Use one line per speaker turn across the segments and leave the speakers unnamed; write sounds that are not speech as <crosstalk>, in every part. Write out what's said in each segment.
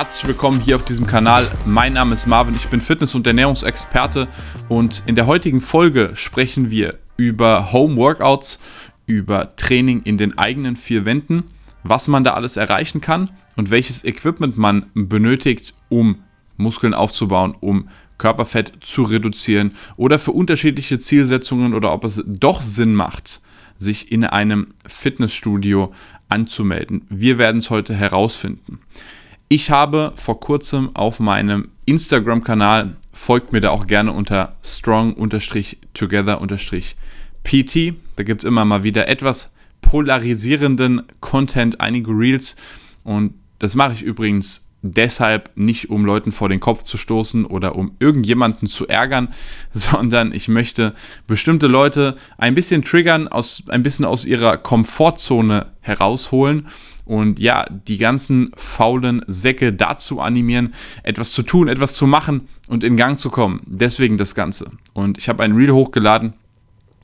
Herzlich willkommen hier auf diesem Kanal. Mein Name ist Marvin, ich bin Fitness- und Ernährungsexperte und in der heutigen Folge sprechen wir über Home Workouts, über Training in den eigenen vier Wänden, was man da alles erreichen kann und welches Equipment man benötigt, um Muskeln aufzubauen, um Körperfett zu reduzieren oder für unterschiedliche Zielsetzungen oder ob es doch Sinn macht, sich in einem Fitnessstudio anzumelden. Wir werden es heute herausfinden. Ich habe vor kurzem auf meinem Instagram-Kanal, folgt mir da auch gerne unter strong-together-pt. Da gibt es immer mal wieder etwas polarisierenden Content, einige Reels. Und das mache ich übrigens deshalb nicht, um Leuten vor den Kopf zu stoßen oder um irgendjemanden zu ärgern, <laughs> sondern ich möchte bestimmte Leute ein bisschen triggern, aus, ein bisschen aus ihrer Komfortzone herausholen und ja, die ganzen faulen Säcke dazu animieren, etwas zu tun, etwas zu machen und in Gang zu kommen. Deswegen das Ganze. Und ich habe ein Reel hochgeladen,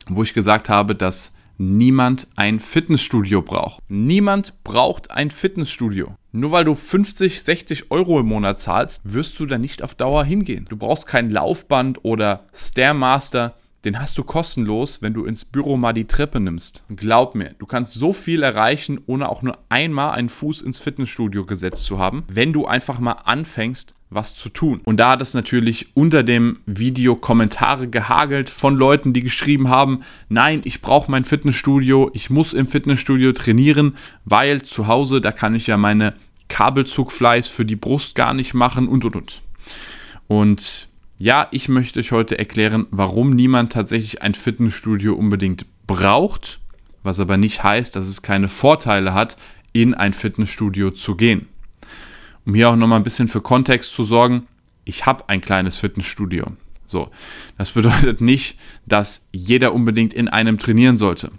wo ich gesagt habe, dass niemand ein Fitnessstudio braucht. Niemand braucht ein Fitnessstudio. Nur weil du 50, 60 Euro im Monat zahlst, wirst du da nicht auf Dauer hingehen. Du brauchst kein Laufband oder Stairmaster. Den hast du kostenlos, wenn du ins Büro mal die Treppe nimmst. glaub mir, du kannst so viel erreichen, ohne auch nur einmal einen Fuß ins Fitnessstudio gesetzt zu haben, wenn du einfach mal anfängst, was zu tun. Und da hat es natürlich unter dem Video Kommentare gehagelt von Leuten, die geschrieben haben, nein, ich brauche mein Fitnessstudio, ich muss im Fitnessstudio trainieren, weil zu Hause, da kann ich ja meine Kabelzugfleiß für die Brust gar nicht machen und und und. Und ja, ich möchte euch heute erklären, warum niemand tatsächlich ein Fitnessstudio unbedingt braucht, was aber nicht heißt, dass es keine Vorteile hat, in ein Fitnessstudio zu gehen. Um hier auch nochmal ein bisschen für Kontext zu sorgen, ich habe ein kleines Fitnessstudio. So, das bedeutet nicht, dass jeder unbedingt in einem trainieren sollte.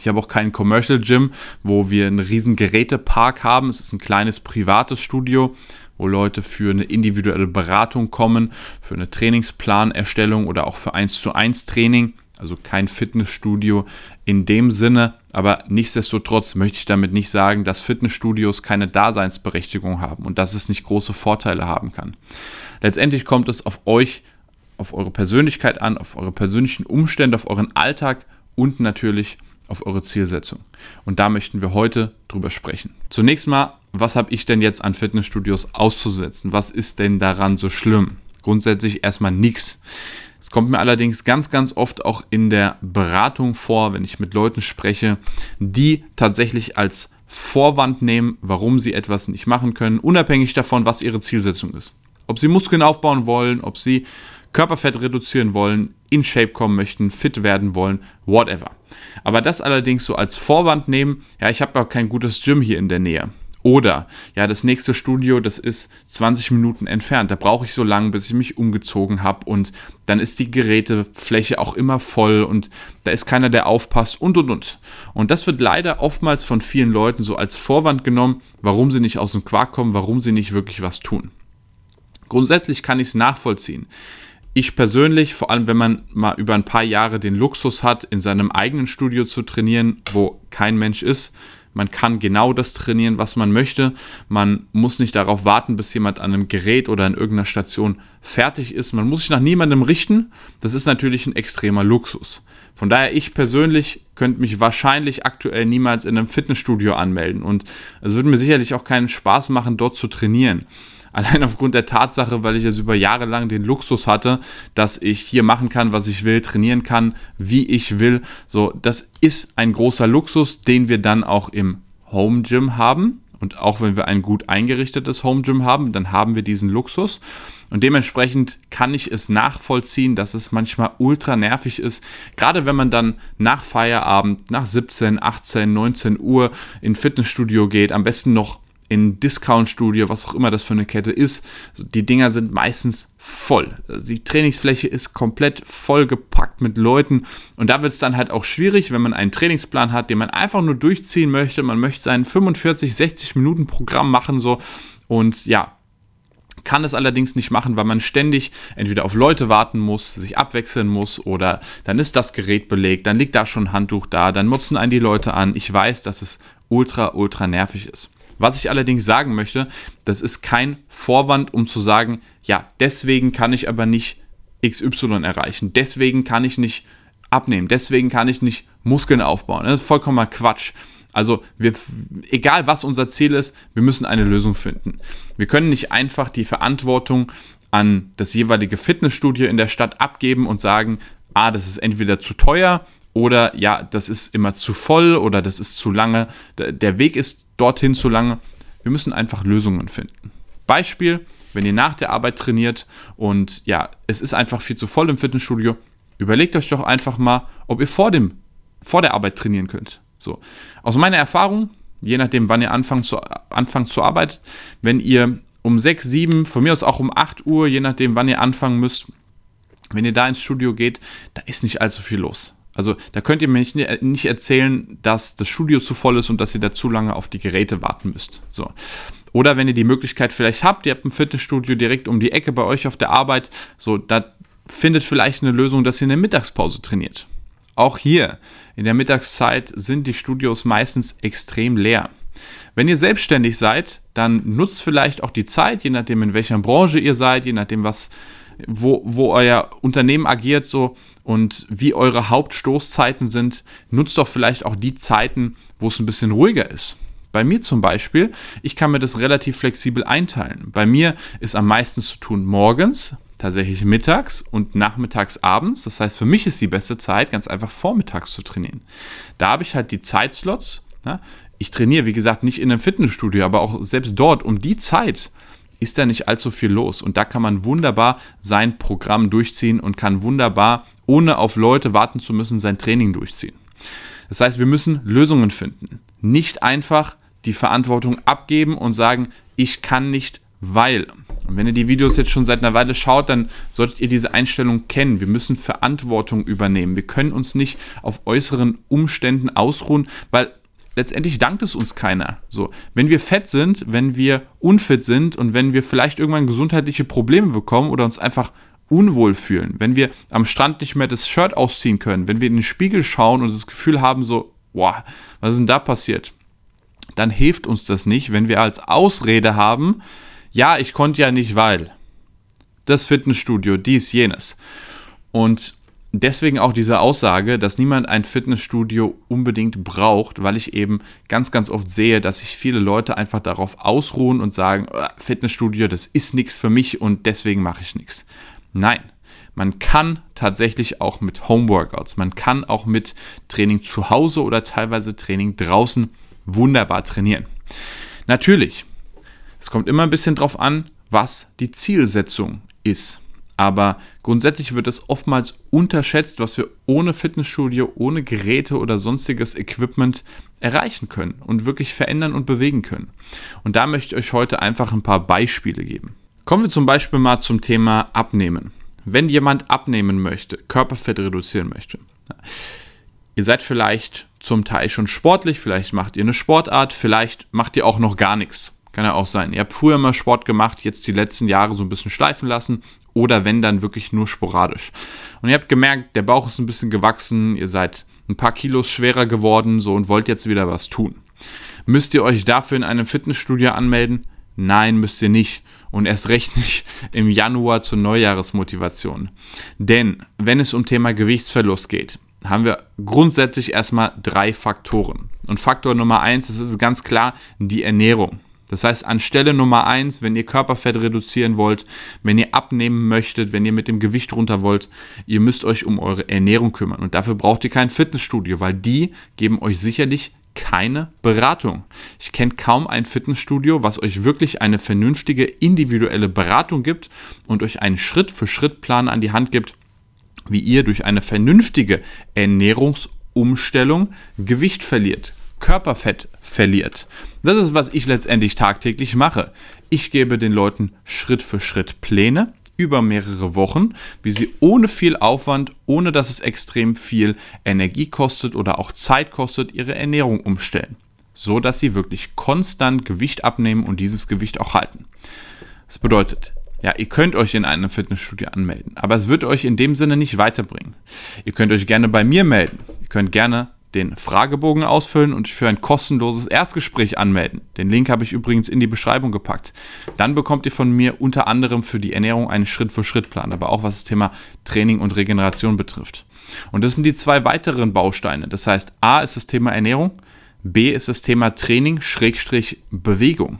Ich habe auch keinen Commercial Gym, wo wir einen riesen Gerätepark haben. Es ist ein kleines privates Studio, wo Leute für eine individuelle Beratung kommen, für eine Trainingsplanerstellung oder auch für 1 zu 1 Training also kein Fitnessstudio in dem Sinne, aber nichtsdestotrotz möchte ich damit nicht sagen, dass Fitnessstudios keine Daseinsberechtigung haben und dass es nicht große Vorteile haben kann. Letztendlich kommt es auf euch, auf eure Persönlichkeit an, auf eure persönlichen Umstände, auf euren Alltag und natürlich auf eure Zielsetzung. Und da möchten wir heute drüber sprechen. Zunächst mal, was habe ich denn jetzt an Fitnessstudios auszusetzen? Was ist denn daran so schlimm? Grundsätzlich erstmal nichts. Es kommt mir allerdings ganz, ganz oft auch in der Beratung vor, wenn ich mit Leuten spreche, die tatsächlich als Vorwand nehmen, warum sie etwas nicht machen können, unabhängig davon, was ihre Zielsetzung ist. Ob sie Muskeln aufbauen wollen, ob sie Körperfett reduzieren wollen, in Shape kommen möchten, fit werden wollen, whatever. Aber das allerdings so als Vorwand nehmen, ja, ich habe ja kein gutes Gym hier in der Nähe. Oder, ja, das nächste Studio, das ist 20 Minuten entfernt. Da brauche ich so lange, bis ich mich umgezogen habe. Und dann ist die Gerätefläche auch immer voll und da ist keiner, der aufpasst und und und. Und das wird leider oftmals von vielen Leuten so als Vorwand genommen, warum sie nicht aus dem Quark kommen, warum sie nicht wirklich was tun. Grundsätzlich kann ich es nachvollziehen. Ich persönlich, vor allem wenn man mal über ein paar Jahre den Luxus hat, in seinem eigenen Studio zu trainieren, wo kein Mensch ist, man kann genau das trainieren, was man möchte. Man muss nicht darauf warten, bis jemand an einem Gerät oder an irgendeiner Station fertig ist. Man muss sich nach niemandem richten. Das ist natürlich ein extremer Luxus. Von daher, ich persönlich könnte mich wahrscheinlich aktuell niemals in einem Fitnessstudio anmelden. Und es würde mir sicherlich auch keinen Spaß machen, dort zu trainieren. Allein aufgrund der Tatsache, weil ich es über Jahre lang den Luxus hatte, dass ich hier machen kann, was ich will, trainieren kann, wie ich will. So, das ist ein großer Luxus, den wir dann auch im Home Gym haben. Und auch wenn wir ein gut eingerichtetes Home Gym haben, dann haben wir diesen Luxus. Und dementsprechend kann ich es nachvollziehen, dass es manchmal ultra nervig ist. Gerade wenn man dann nach Feierabend, nach 17, 18, 19 Uhr in Fitnessstudio geht, am besten noch in Discount-Studio, was auch immer das für eine Kette ist. Die Dinger sind meistens voll. Die Trainingsfläche ist komplett vollgepackt mit Leuten und da wird es dann halt auch schwierig, wenn man einen Trainingsplan hat, den man einfach nur durchziehen möchte. Man möchte sein 45, 60 Minuten Programm machen so und ja, kann es allerdings nicht machen, weil man ständig entweder auf Leute warten muss, sich abwechseln muss oder dann ist das Gerät belegt, dann liegt da schon ein Handtuch da, dann mopsen einen die Leute an. Ich weiß, dass es ultra, ultra nervig ist. Was ich allerdings sagen möchte, das ist kein Vorwand, um zu sagen, ja, deswegen kann ich aber nicht XY erreichen, deswegen kann ich nicht abnehmen, deswegen kann ich nicht Muskeln aufbauen. Das ist vollkommener Quatsch. Also wir, egal was unser Ziel ist, wir müssen eine Lösung finden. Wir können nicht einfach die Verantwortung an das jeweilige Fitnessstudio in der Stadt abgeben und sagen, ah, das ist entweder zu teuer oder ja, das ist immer zu voll oder das ist zu lange, der Weg ist dorthin zu lange. Wir müssen einfach Lösungen finden. Beispiel, wenn ihr nach der Arbeit trainiert und ja, es ist einfach viel zu voll im Fitnessstudio, überlegt euch doch einfach mal, ob ihr vor, dem, vor der Arbeit trainieren könnt. So. Aus meiner Erfahrung, je nachdem, wann ihr anfangt zu, anfangt zu arbeiten, wenn ihr um 6, 7, von mir aus auch um 8 Uhr, je nachdem, wann ihr anfangen müsst, wenn ihr da ins Studio geht, da ist nicht allzu viel los. Also da könnt ihr mir nicht, nicht erzählen, dass das Studio zu voll ist und dass ihr da zu lange auf die Geräte warten müsst. So. Oder wenn ihr die Möglichkeit vielleicht habt, ihr habt ein Fitnessstudio direkt um die Ecke bei euch auf der Arbeit, so, da findet vielleicht eine Lösung, dass ihr in der Mittagspause trainiert. Auch hier, in der Mittagszeit sind die Studios meistens extrem leer. Wenn ihr selbstständig seid, dann nutzt vielleicht auch die Zeit, je nachdem in welcher Branche ihr seid, je nachdem was, wo, wo euer Unternehmen agiert so und wie eure Hauptstoßzeiten sind, nutzt doch vielleicht auch die Zeiten, wo es ein bisschen ruhiger ist. Bei mir zum Beispiel, ich kann mir das relativ flexibel einteilen. Bei mir ist am meisten zu tun morgens, tatsächlich mittags und nachmittags abends. Das heißt, für mich ist die beste Zeit, ganz einfach vormittags zu trainieren. Da habe ich halt die Zeitslots. Ja, ich trainiere, wie gesagt, nicht in einem Fitnessstudio, aber auch selbst dort um die Zeit ist da nicht allzu viel los. Und da kann man wunderbar sein Programm durchziehen und kann wunderbar, ohne auf Leute warten zu müssen, sein Training durchziehen. Das heißt, wir müssen Lösungen finden. Nicht einfach die Verantwortung abgeben und sagen, ich kann nicht, weil. Und wenn ihr die Videos jetzt schon seit einer Weile schaut, dann solltet ihr diese Einstellung kennen. Wir müssen Verantwortung übernehmen. Wir können uns nicht auf äußeren Umständen ausruhen, weil letztendlich dankt es uns keiner. So, wenn wir fett sind, wenn wir unfit sind und wenn wir vielleicht irgendwann gesundheitliche Probleme bekommen oder uns einfach unwohl fühlen, wenn wir am Strand nicht mehr das Shirt ausziehen können, wenn wir in den Spiegel schauen und das Gefühl haben, so, wow, was ist denn da passiert? Dann hilft uns das nicht, wenn wir als Ausrede haben, ja, ich konnte ja nicht, weil das Fitnessstudio, dies, jenes. Und deswegen auch diese Aussage, dass niemand ein Fitnessstudio unbedingt braucht, weil ich eben ganz, ganz oft sehe, dass sich viele Leute einfach darauf ausruhen und sagen, ah, Fitnessstudio, das ist nichts für mich und deswegen mache ich nichts. Nein, man kann tatsächlich auch mit Homeworkouts, man kann auch mit Training zu Hause oder teilweise Training draußen wunderbar trainieren. Natürlich, es kommt immer ein bisschen drauf an, was die Zielsetzung ist. Aber grundsätzlich wird es oftmals unterschätzt, was wir ohne Fitnessstudio, ohne Geräte oder sonstiges Equipment erreichen können und wirklich verändern und bewegen können. Und da möchte ich euch heute einfach ein paar Beispiele geben. Kommen wir zum Beispiel mal zum Thema Abnehmen. Wenn jemand abnehmen möchte, Körperfett reduzieren möchte, ihr seid vielleicht zum Teil schon sportlich, vielleicht macht ihr eine Sportart, vielleicht macht ihr auch noch gar nichts. Kann ja auch sein. Ihr habt früher mal Sport gemacht, jetzt die letzten Jahre so ein bisschen schleifen lassen oder wenn dann wirklich nur sporadisch. Und ihr habt gemerkt, der Bauch ist ein bisschen gewachsen, ihr seid ein paar Kilos schwerer geworden so und wollt jetzt wieder was tun. Müsst ihr euch dafür in einem Fitnessstudio anmelden? Nein, müsst ihr nicht. Und erst recht nicht im Januar zur Neujahresmotivation. Denn wenn es um Thema Gewichtsverlust geht, haben wir grundsätzlich erstmal drei Faktoren. Und Faktor Nummer eins, das ist ganz klar die Ernährung. Das heißt, anstelle Nummer eins, wenn ihr Körperfett reduzieren wollt, wenn ihr abnehmen möchtet, wenn ihr mit dem Gewicht runter wollt, ihr müsst euch um eure Ernährung kümmern. Und dafür braucht ihr kein Fitnessstudio, weil die geben euch sicherlich keine Beratung. Ich kenne kaum ein Fitnessstudio, was euch wirklich eine vernünftige individuelle Beratung gibt und euch einen Schritt-für-Schritt-Plan an die Hand gibt, wie ihr durch eine vernünftige Ernährungsumstellung Gewicht verliert, Körperfett verliert. Das ist, was ich letztendlich tagtäglich mache. Ich gebe den Leuten Schritt für Schritt Pläne über mehrere Wochen, wie sie ohne viel Aufwand, ohne dass es extrem viel Energie kostet oder auch Zeit kostet, ihre Ernährung umstellen. So dass sie wirklich konstant Gewicht abnehmen und dieses Gewicht auch halten. Das bedeutet, ja, ihr könnt euch in einem Fitnessstudio anmelden, aber es wird euch in dem Sinne nicht weiterbringen. Ihr könnt euch gerne bei mir melden. Ihr könnt gerne den Fragebogen ausfüllen und für ein kostenloses Erstgespräch anmelden. Den Link habe ich übrigens in die Beschreibung gepackt. Dann bekommt ihr von mir unter anderem für die Ernährung einen Schritt-für-Schritt-Plan, aber auch was das Thema Training und Regeneration betrifft. Und das sind die zwei weiteren Bausteine. Das heißt, A ist das Thema Ernährung, B ist das Thema Training, Schrägstrich Bewegung.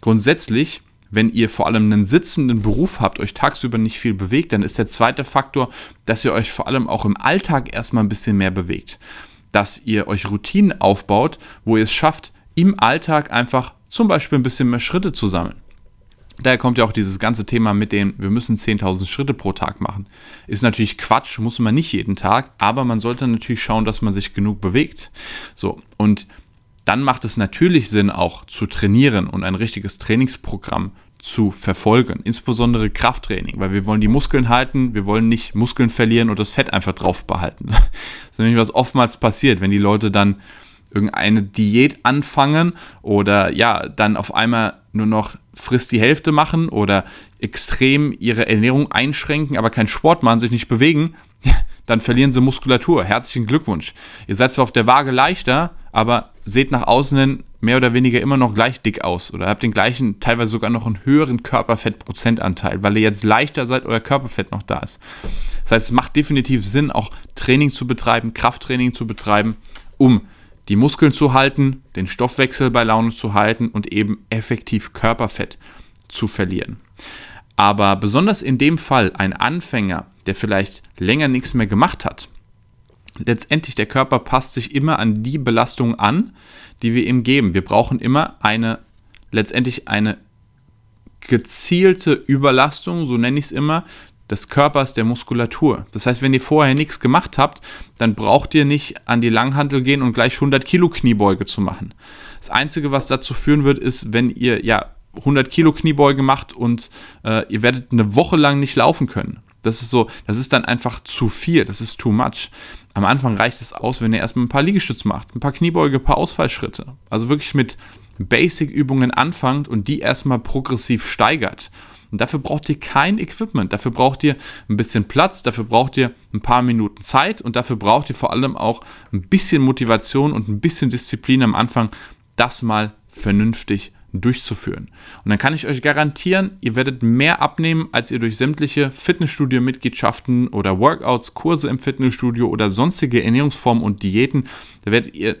Grundsätzlich wenn ihr vor allem einen sitzenden Beruf habt, euch tagsüber nicht viel bewegt, dann ist der zweite Faktor, dass ihr euch vor allem auch im Alltag erstmal ein bisschen mehr bewegt dass ihr euch Routinen aufbaut, wo ihr es schafft, im Alltag einfach zum Beispiel ein bisschen mehr Schritte zu sammeln. Daher kommt ja auch dieses ganze Thema mit dem, wir müssen 10.000 Schritte pro Tag machen. Ist natürlich Quatsch, muss man nicht jeden Tag, aber man sollte natürlich schauen, dass man sich genug bewegt. So, und dann macht es natürlich Sinn, auch zu trainieren und ein richtiges Trainingsprogramm zu verfolgen, insbesondere Krafttraining, weil wir wollen die Muskeln halten, wir wollen nicht Muskeln verlieren und das Fett einfach drauf behalten. <laughs> Das ist nämlich was oftmals passiert, wenn die Leute dann irgendeine Diät anfangen oder ja, dann auf einmal nur noch frisst die Hälfte machen oder extrem ihre Ernährung einschränken, aber keinen Sport machen, sich nicht bewegen, <laughs> dann verlieren sie Muskulatur. Herzlichen Glückwunsch. Ihr seid zwar auf der Waage leichter, aber seht nach außen hin mehr oder weniger immer noch gleich dick aus oder habt den gleichen, teilweise sogar noch einen höheren Körperfettprozentanteil, weil ihr jetzt leichter seid, euer Körperfett noch da ist. Das heißt, es macht definitiv Sinn, auch Training zu betreiben, Krafttraining zu betreiben, um die Muskeln zu halten, den Stoffwechsel bei Laune zu halten und eben effektiv Körperfett zu verlieren. Aber besonders in dem Fall ein Anfänger, der vielleicht länger nichts mehr gemacht hat, letztendlich der Körper passt sich immer an die Belastung an, die wir ihm geben. Wir brauchen immer eine, letztendlich eine gezielte Überlastung, so nenne ich es immer, des Körpers, der Muskulatur. Das heißt, wenn ihr vorher nichts gemacht habt, dann braucht ihr nicht an die Langhantel gehen und gleich 100 Kilo Kniebeuge zu machen. Das Einzige, was dazu führen wird, ist, wenn ihr ja 100 Kilo Kniebeuge macht und äh, ihr werdet eine Woche lang nicht laufen können. Das ist so, das ist dann einfach zu viel, das ist too much. Am Anfang reicht es aus, wenn ihr erstmal ein paar Liegestütze macht, ein paar Kniebeuge, ein paar Ausfallschritte. Also wirklich mit Basic-Übungen anfangt und die erstmal progressiv steigert. Und dafür braucht ihr kein Equipment, dafür braucht ihr ein bisschen Platz, dafür braucht ihr ein paar Minuten Zeit und dafür braucht ihr vor allem auch ein bisschen Motivation und ein bisschen Disziplin am Anfang, das mal vernünftig durchzuführen. Und dann kann ich euch garantieren, ihr werdet mehr abnehmen, als ihr durch sämtliche Fitnessstudio-Mitgliedschaften oder Workouts, Kurse im Fitnessstudio oder sonstige Ernährungsformen und Diäten, da werdet ihr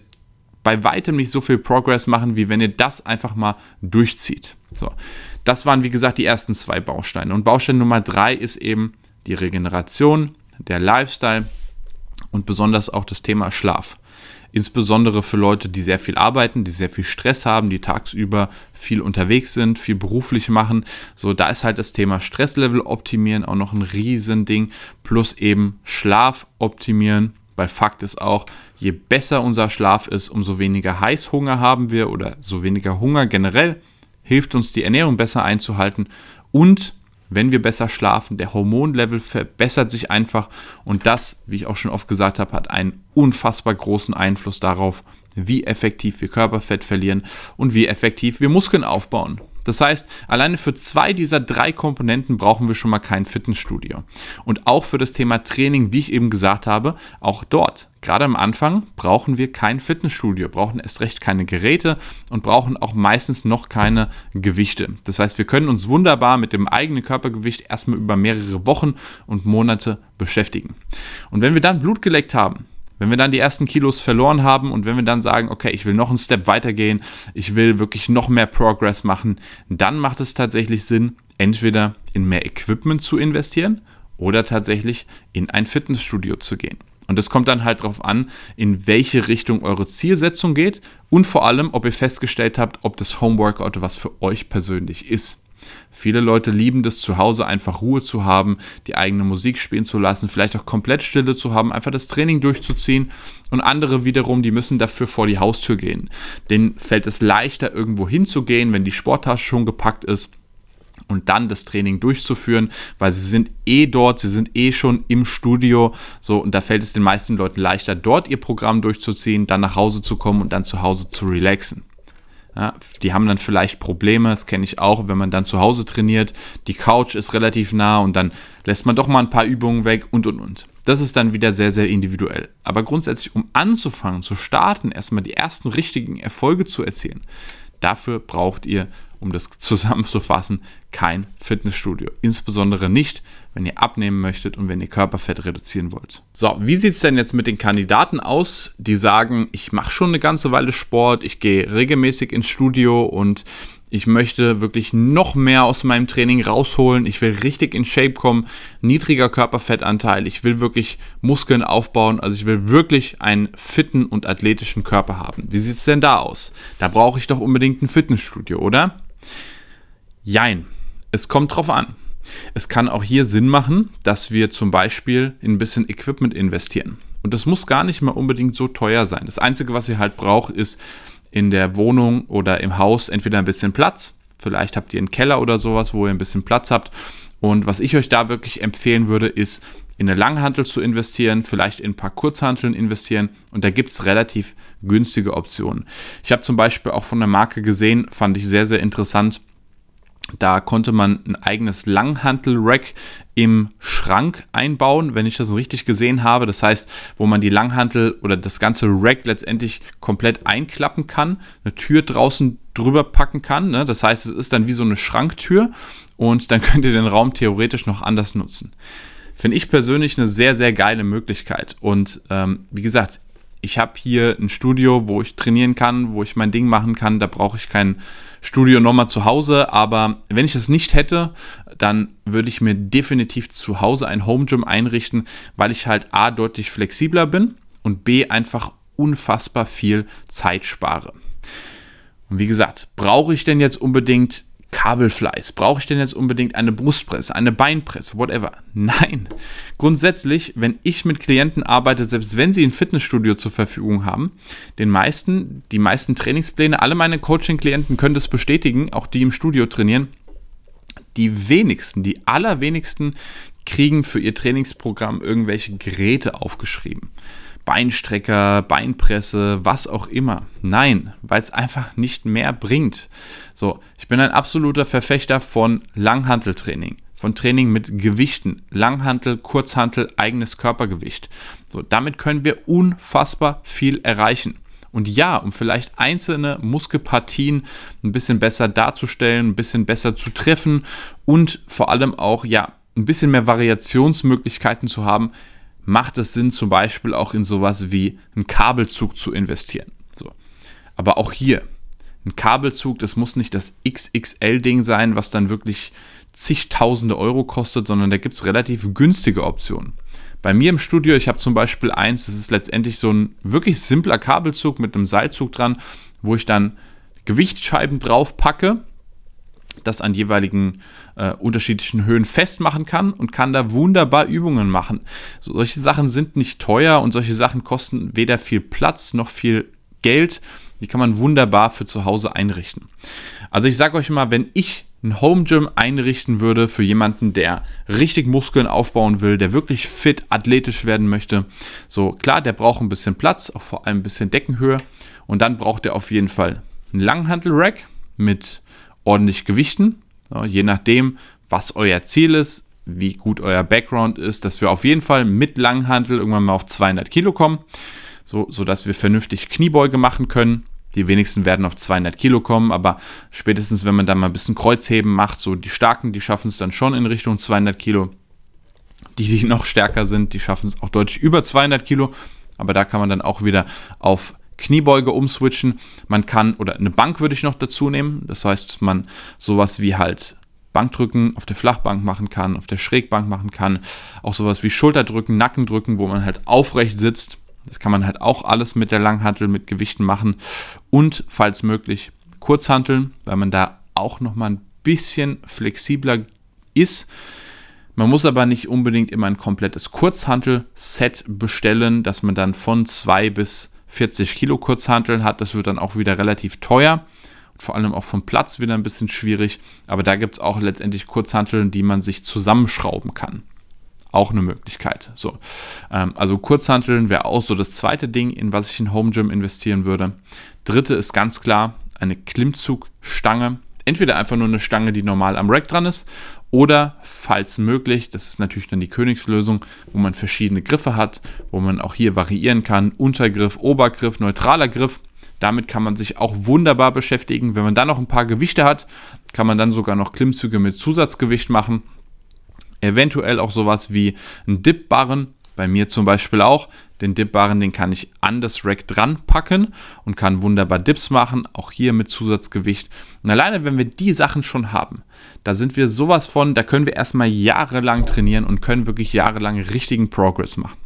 bei weitem nicht so viel Progress machen, wie wenn ihr das einfach mal durchzieht. So, das waren wie gesagt die ersten zwei Bausteine. Und Baustein Nummer drei ist eben die Regeneration, der Lifestyle und besonders auch das Thema Schlaf insbesondere für Leute, die sehr viel arbeiten, die sehr viel Stress haben, die tagsüber viel unterwegs sind, viel beruflich machen. So, da ist halt das Thema Stresslevel optimieren auch noch ein Riesending, plus eben Schlaf optimieren. Weil Fakt ist auch, je besser unser Schlaf ist, umso weniger Heißhunger haben wir oder so weniger Hunger generell, hilft uns die Ernährung besser einzuhalten und wenn wir besser schlafen. Der Hormonlevel verbessert sich einfach und das, wie ich auch schon oft gesagt habe, hat einen unfassbar großen Einfluss darauf, wie effektiv wir Körperfett verlieren und wie effektiv wir Muskeln aufbauen. Das heißt, alleine für zwei dieser drei Komponenten brauchen wir schon mal kein Fitnessstudio. Und auch für das Thema Training, wie ich eben gesagt habe, auch dort, gerade am Anfang, brauchen wir kein Fitnessstudio, brauchen erst recht keine Geräte und brauchen auch meistens noch keine Gewichte. Das heißt, wir können uns wunderbar mit dem eigenen Körpergewicht erstmal über mehrere Wochen und Monate beschäftigen. Und wenn wir dann Blut geleckt haben, wenn wir dann die ersten Kilos verloren haben und wenn wir dann sagen, okay, ich will noch einen Step weitergehen, ich will wirklich noch mehr Progress machen, dann macht es tatsächlich Sinn, entweder in mehr Equipment zu investieren oder tatsächlich in ein Fitnessstudio zu gehen. Und es kommt dann halt darauf an, in welche Richtung eure Zielsetzung geht und vor allem, ob ihr festgestellt habt, ob das Homeworkout was für euch persönlich ist. Viele Leute lieben das zu Hause einfach Ruhe zu haben, die eigene Musik spielen zu lassen, vielleicht auch komplett Stille zu haben, einfach das Training durchzuziehen. Und andere wiederum, die müssen dafür vor die Haustür gehen. Denen fällt es leichter, irgendwo hinzugehen, wenn die Sporttasche schon gepackt ist und dann das Training durchzuführen, weil sie sind eh dort, sie sind eh schon im Studio, so und da fällt es den meisten Leuten leichter, dort ihr Programm durchzuziehen, dann nach Hause zu kommen und dann zu Hause zu relaxen. Ja, die haben dann vielleicht Probleme, das kenne ich auch, wenn man dann zu Hause trainiert. Die Couch ist relativ nah und dann lässt man doch mal ein paar Übungen weg und und und. Das ist dann wieder sehr, sehr individuell. Aber grundsätzlich, um anzufangen, zu starten, erstmal die ersten richtigen Erfolge zu erzielen, dafür braucht ihr um das zusammenzufassen, kein Fitnessstudio. Insbesondere nicht, wenn ihr abnehmen möchtet und wenn ihr Körperfett reduzieren wollt. So, wie sieht es denn jetzt mit den Kandidaten aus, die sagen, ich mache schon eine ganze Weile Sport, ich gehe regelmäßig ins Studio und ich möchte wirklich noch mehr aus meinem Training rausholen. Ich will richtig in Shape kommen. Niedriger Körperfettanteil. Ich will wirklich Muskeln aufbauen. Also ich will wirklich einen fitten und athletischen Körper haben. Wie sieht es denn da aus? Da brauche ich doch unbedingt ein Fitnessstudio, oder? Jein. Es kommt drauf an. Es kann auch hier Sinn machen, dass wir zum Beispiel in ein bisschen Equipment investieren. Und das muss gar nicht mal unbedingt so teuer sein. Das Einzige, was ihr halt braucht, ist in der Wohnung oder im Haus entweder ein bisschen Platz. Vielleicht habt ihr einen Keller oder sowas, wo ihr ein bisschen Platz habt. Und was ich euch da wirklich empfehlen würde, ist in eine Langhantel zu investieren, vielleicht in ein paar Kurzhanteln investieren und da gibt es relativ günstige Optionen. Ich habe zum Beispiel auch von der Marke gesehen, fand ich sehr, sehr interessant, da konnte man ein eigenes Langhantel-Rack im Schrank einbauen, wenn ich das richtig gesehen habe. Das heißt, wo man die Langhantel oder das ganze Rack letztendlich komplett einklappen kann, eine Tür draußen drüber packen kann. Ne? Das heißt, es ist dann wie so eine Schranktür und dann <laughs> könnt ihr den Raum theoretisch noch anders nutzen. Finde ich persönlich eine sehr, sehr geile Möglichkeit. Und ähm, wie gesagt, ich habe hier ein Studio, wo ich trainieren kann, wo ich mein Ding machen kann. Da brauche ich kein Studio nochmal zu Hause. Aber wenn ich es nicht hätte, dann würde ich mir definitiv zu Hause ein Home Gym einrichten, weil ich halt A deutlich flexibler bin und B einfach unfassbar viel Zeit spare. Und wie gesagt, brauche ich denn jetzt unbedingt Kabelfleiß? Brauche ich denn jetzt unbedingt eine Brustpresse, eine Beinpresse, whatever? Nein. Grundsätzlich, wenn ich mit Klienten arbeite, selbst wenn sie ein Fitnessstudio zur Verfügung haben, den meisten, die meisten Trainingspläne, alle meine Coaching-Klienten können das bestätigen, auch die im Studio trainieren. Die wenigsten, die allerwenigsten kriegen für ihr Trainingsprogramm irgendwelche Geräte aufgeschrieben. Beinstrecker, Beinpresse, was auch immer. Nein, weil es einfach nicht mehr bringt. So, ich bin ein absoluter Verfechter von Langhanteltraining, von Training mit Gewichten, Langhantel, Kurzhantel, eigenes Körpergewicht. So, damit können wir unfassbar viel erreichen. Und ja, um vielleicht einzelne Muskelpartien ein bisschen besser darzustellen, ein bisschen besser zu treffen und vor allem auch, ja, ein bisschen mehr Variationsmöglichkeiten zu haben, macht es Sinn, zum Beispiel auch in sowas wie einen Kabelzug zu investieren. So. Aber auch hier, ein Kabelzug, das muss nicht das XXL-Ding sein, was dann wirklich zigtausende Euro kostet, sondern da gibt es relativ günstige Optionen. Bei mir im Studio, ich habe zum Beispiel eins, das ist letztendlich so ein wirklich simpler Kabelzug mit einem Seilzug dran, wo ich dann Gewichtsscheiben drauf packe das an jeweiligen äh, unterschiedlichen Höhen festmachen kann und kann da wunderbar Übungen machen. So, solche Sachen sind nicht teuer und solche Sachen kosten weder viel Platz noch viel Geld. Die kann man wunderbar für zu Hause einrichten. Also ich sage euch mal, wenn ich ein Home Gym einrichten würde für jemanden, der richtig Muskeln aufbauen will, der wirklich fit, athletisch werden möchte. So klar, der braucht ein bisschen Platz, auch vor allem ein bisschen Deckenhöhe. Und dann braucht er auf jeden Fall einen Langhantel-Rack mit ordentlich gewichten, ja, je nachdem, was euer Ziel ist, wie gut euer Background ist, dass wir auf jeden Fall mit Langhantel irgendwann mal auf 200 Kilo kommen, so, sodass wir vernünftig Kniebeuge machen können. Die wenigsten werden auf 200 Kilo kommen, aber spätestens, wenn man dann mal ein bisschen Kreuzheben macht, so die Starken, die schaffen es dann schon in Richtung 200 Kilo. Die, die noch stärker sind, die schaffen es auch deutlich über 200 Kilo, aber da kann man dann auch wieder auf Kniebeuge umswitchen. Man kann, oder eine Bank würde ich noch dazu nehmen. Das heißt, man sowas wie halt Bankdrücken auf der Flachbank machen kann, auf der Schrägbank machen kann. Auch sowas wie Schulterdrücken, Nackendrücken, wo man halt aufrecht sitzt. Das kann man halt auch alles mit der Langhantel, mit Gewichten machen. Und falls möglich Kurzhanteln, weil man da auch nochmal ein bisschen flexibler ist. Man muss aber nicht unbedingt immer ein komplettes Kurzhantel-Set bestellen, dass man dann von zwei bis 40 Kilo Kurzhanteln hat. Das wird dann auch wieder relativ teuer. Vor allem auch vom Platz wieder ein bisschen schwierig. Aber da gibt es auch letztendlich Kurzhanteln, die man sich zusammenschrauben kann. Auch eine Möglichkeit. So, ähm, also Kurzhanteln wäre auch so das zweite Ding, in was ich in Home Gym investieren würde. Dritte ist ganz klar eine Klimmzugstange. Entweder einfach nur eine Stange, die normal am Rack dran ist, oder falls möglich, das ist natürlich dann die Königslösung, wo man verschiedene Griffe hat, wo man auch hier variieren kann, Untergriff, Obergriff, neutraler Griff. Damit kann man sich auch wunderbar beschäftigen. Wenn man dann noch ein paar Gewichte hat, kann man dann sogar noch Klimmzüge mit Zusatzgewicht machen. Eventuell auch sowas wie ein Dip-Barren, bei mir zum Beispiel auch. Den Dip-Barren, den kann ich an das Rack dran packen und kann wunderbar Dips machen, auch hier mit Zusatzgewicht. Und alleine, wenn wir die Sachen schon haben, da sind wir sowas von, da können wir erstmal jahrelang trainieren und können wirklich jahrelang richtigen Progress machen.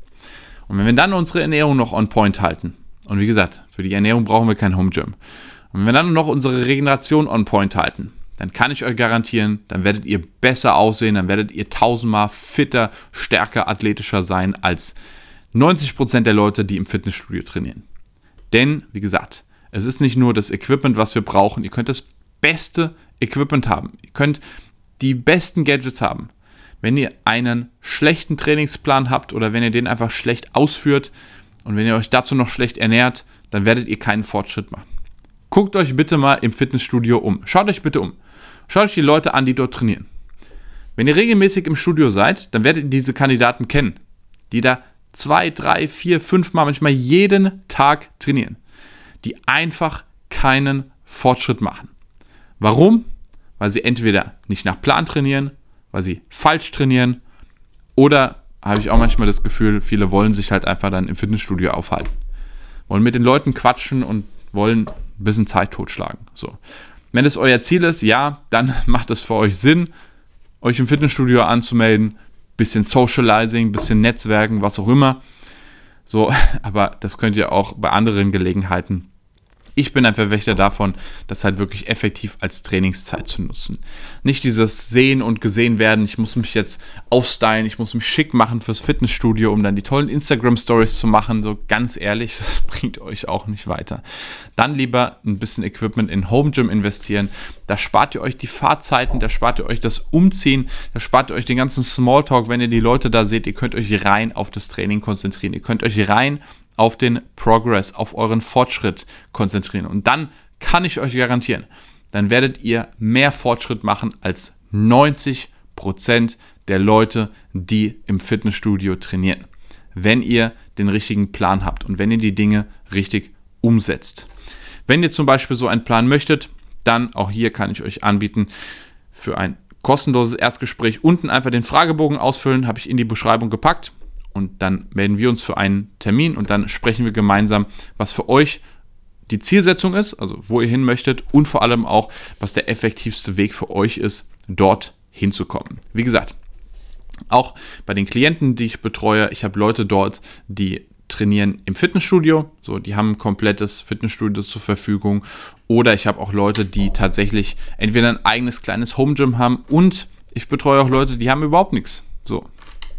Und wenn wir dann unsere Ernährung noch on point halten, und wie gesagt, für die Ernährung brauchen wir kein Home Gym. Und wenn wir dann noch unsere Regeneration on point halten, dann kann ich euch garantieren, dann werdet ihr besser aussehen, dann werdet ihr tausendmal fitter, stärker, athletischer sein als 90% der Leute, die im Fitnessstudio trainieren. Denn, wie gesagt, es ist nicht nur das Equipment, was wir brauchen. Ihr könnt das beste Equipment haben. Ihr könnt die besten Gadgets haben. Wenn ihr einen schlechten Trainingsplan habt oder wenn ihr den einfach schlecht ausführt und wenn ihr euch dazu noch schlecht ernährt, dann werdet ihr keinen Fortschritt machen. Guckt euch bitte mal im Fitnessstudio um. Schaut euch bitte um. Schaut euch die Leute an, die dort trainieren. Wenn ihr regelmäßig im Studio seid, dann werdet ihr diese Kandidaten kennen, die da zwei, drei, vier, fünf Mal, manchmal jeden Tag trainieren, die einfach keinen Fortschritt machen. Warum? Weil sie entweder nicht nach Plan trainieren, weil sie falsch trainieren oder habe ich auch manchmal das Gefühl, viele wollen sich halt einfach dann im Fitnessstudio aufhalten. Wollen mit den Leuten quatschen und wollen ein bisschen Zeit totschlagen. So. Wenn es euer Ziel ist, ja, dann <laughs> macht es für euch Sinn, euch im Fitnessstudio anzumelden, bisschen Socializing, bisschen Netzwerken, was auch immer. So, <laughs> aber das könnt ihr auch bei anderen Gelegenheiten ich bin ein Verwächter davon, das halt wirklich effektiv als Trainingszeit zu nutzen. Nicht dieses Sehen und Gesehen werden, ich muss mich jetzt aufstylen, ich muss mich schick machen fürs Fitnessstudio, um dann die tollen Instagram-Stories zu machen. So ganz ehrlich, <laughs> das bringt euch auch nicht weiter. Dann lieber ein bisschen Equipment in Home Gym investieren. Da spart ihr euch die Fahrzeiten, da spart ihr euch das Umziehen, da spart ihr euch den ganzen Smalltalk, wenn ihr die Leute da seht. Ihr könnt euch rein auf das Training konzentrieren. Ihr könnt euch rein auf den Progress, auf euren Fortschritt konzentrieren. Und dann kann ich euch garantieren, dann werdet ihr mehr Fortschritt machen als 90% der Leute, die im Fitnessstudio trainieren. Wenn ihr den richtigen Plan habt und wenn ihr die Dinge richtig umsetzt. Wenn ihr zum Beispiel so einen Plan möchtet, dann auch hier kann ich euch anbieten für ein kostenloses Erstgespräch unten einfach den Fragebogen ausfüllen, habe ich in die Beschreibung gepackt und dann melden wir uns für einen Termin und dann sprechen wir gemeinsam, was für euch die Zielsetzung ist, also wo ihr hin möchtet und vor allem auch, was der effektivste Weg für euch ist, dort hinzukommen. Wie gesagt, auch bei den Klienten, die ich betreue, ich habe Leute dort, die trainieren im Fitnessstudio, so die haben ein komplettes Fitnessstudio zur Verfügung oder ich habe auch Leute, die tatsächlich entweder ein eigenes kleines Home Gym haben und ich betreue auch Leute, die haben überhaupt nichts. So,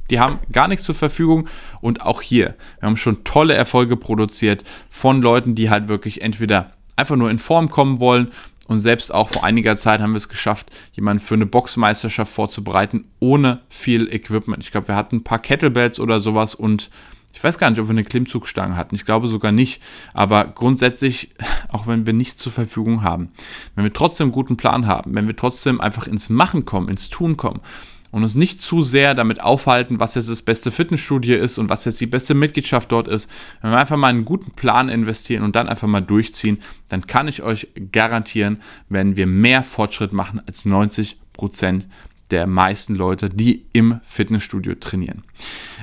die haben gar nichts zur Verfügung und auch hier, wir haben schon tolle Erfolge produziert von Leuten, die halt wirklich entweder einfach nur in Form kommen wollen und selbst auch vor einiger Zeit haben wir es geschafft, jemanden für eine Boxmeisterschaft vorzubereiten, ohne viel Equipment. Ich glaube, wir hatten ein paar Kettlebells oder sowas und ich weiß gar nicht, ob wir eine Klimmzugstange hatten. Ich glaube sogar nicht. Aber grundsätzlich, <laughs> auch wenn wir nichts zur Verfügung haben, wenn wir trotzdem einen guten Plan haben, wenn wir trotzdem einfach ins Machen kommen, ins Tun kommen und uns nicht zu sehr damit aufhalten, was jetzt das beste Fitnessstudio ist und was jetzt die beste Mitgliedschaft dort ist. Wenn wir einfach mal einen guten Plan investieren und dann einfach mal durchziehen, dann kann ich euch garantieren, werden wir mehr Fortschritt machen als 90 Prozent der meisten Leute, die im Fitnessstudio trainieren.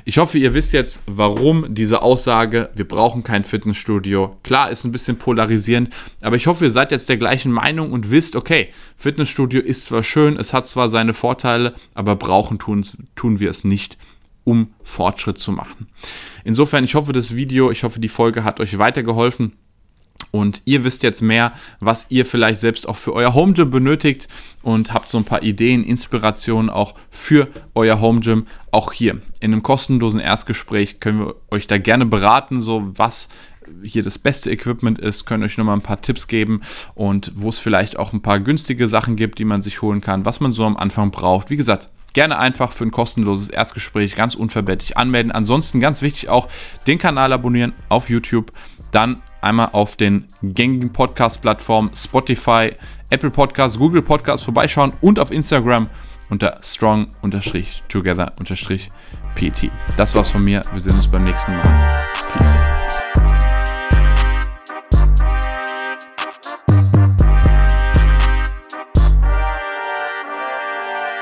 Ich hoffe, ihr wisst jetzt, warum diese Aussage, wir brauchen kein Fitnessstudio. Klar, ist ein bisschen polarisierend, aber ich hoffe, ihr seid jetzt der gleichen Meinung und wisst, okay, Fitnessstudio ist zwar schön, es hat zwar seine Vorteile, aber brauchen tun, tun wir es nicht, um Fortschritt zu machen. Insofern, ich hoffe, das Video, ich hoffe, die Folge hat euch weitergeholfen. Und ihr wisst jetzt mehr, was ihr vielleicht selbst auch für euer Home Gym benötigt und habt so ein paar Ideen, Inspirationen auch für euer Home Gym. Auch hier in einem kostenlosen Erstgespräch können wir euch da gerne beraten, so was hier das beste Equipment ist, können euch nochmal ein paar Tipps geben und wo es vielleicht auch ein paar günstige Sachen gibt, die man sich holen kann, was man so am Anfang braucht. Wie gesagt, gerne einfach für ein kostenloses Erstgespräch ganz unverbindlich anmelden. Ansonsten ganz wichtig auch den Kanal abonnieren auf YouTube, dann einmal auf den gängigen Podcast-Plattformen Spotify, Apple Podcasts, Google Podcasts vorbeischauen und auf Instagram unter strong-together-pt. Das war's von mir. Wir sehen uns beim nächsten Mal. Peace.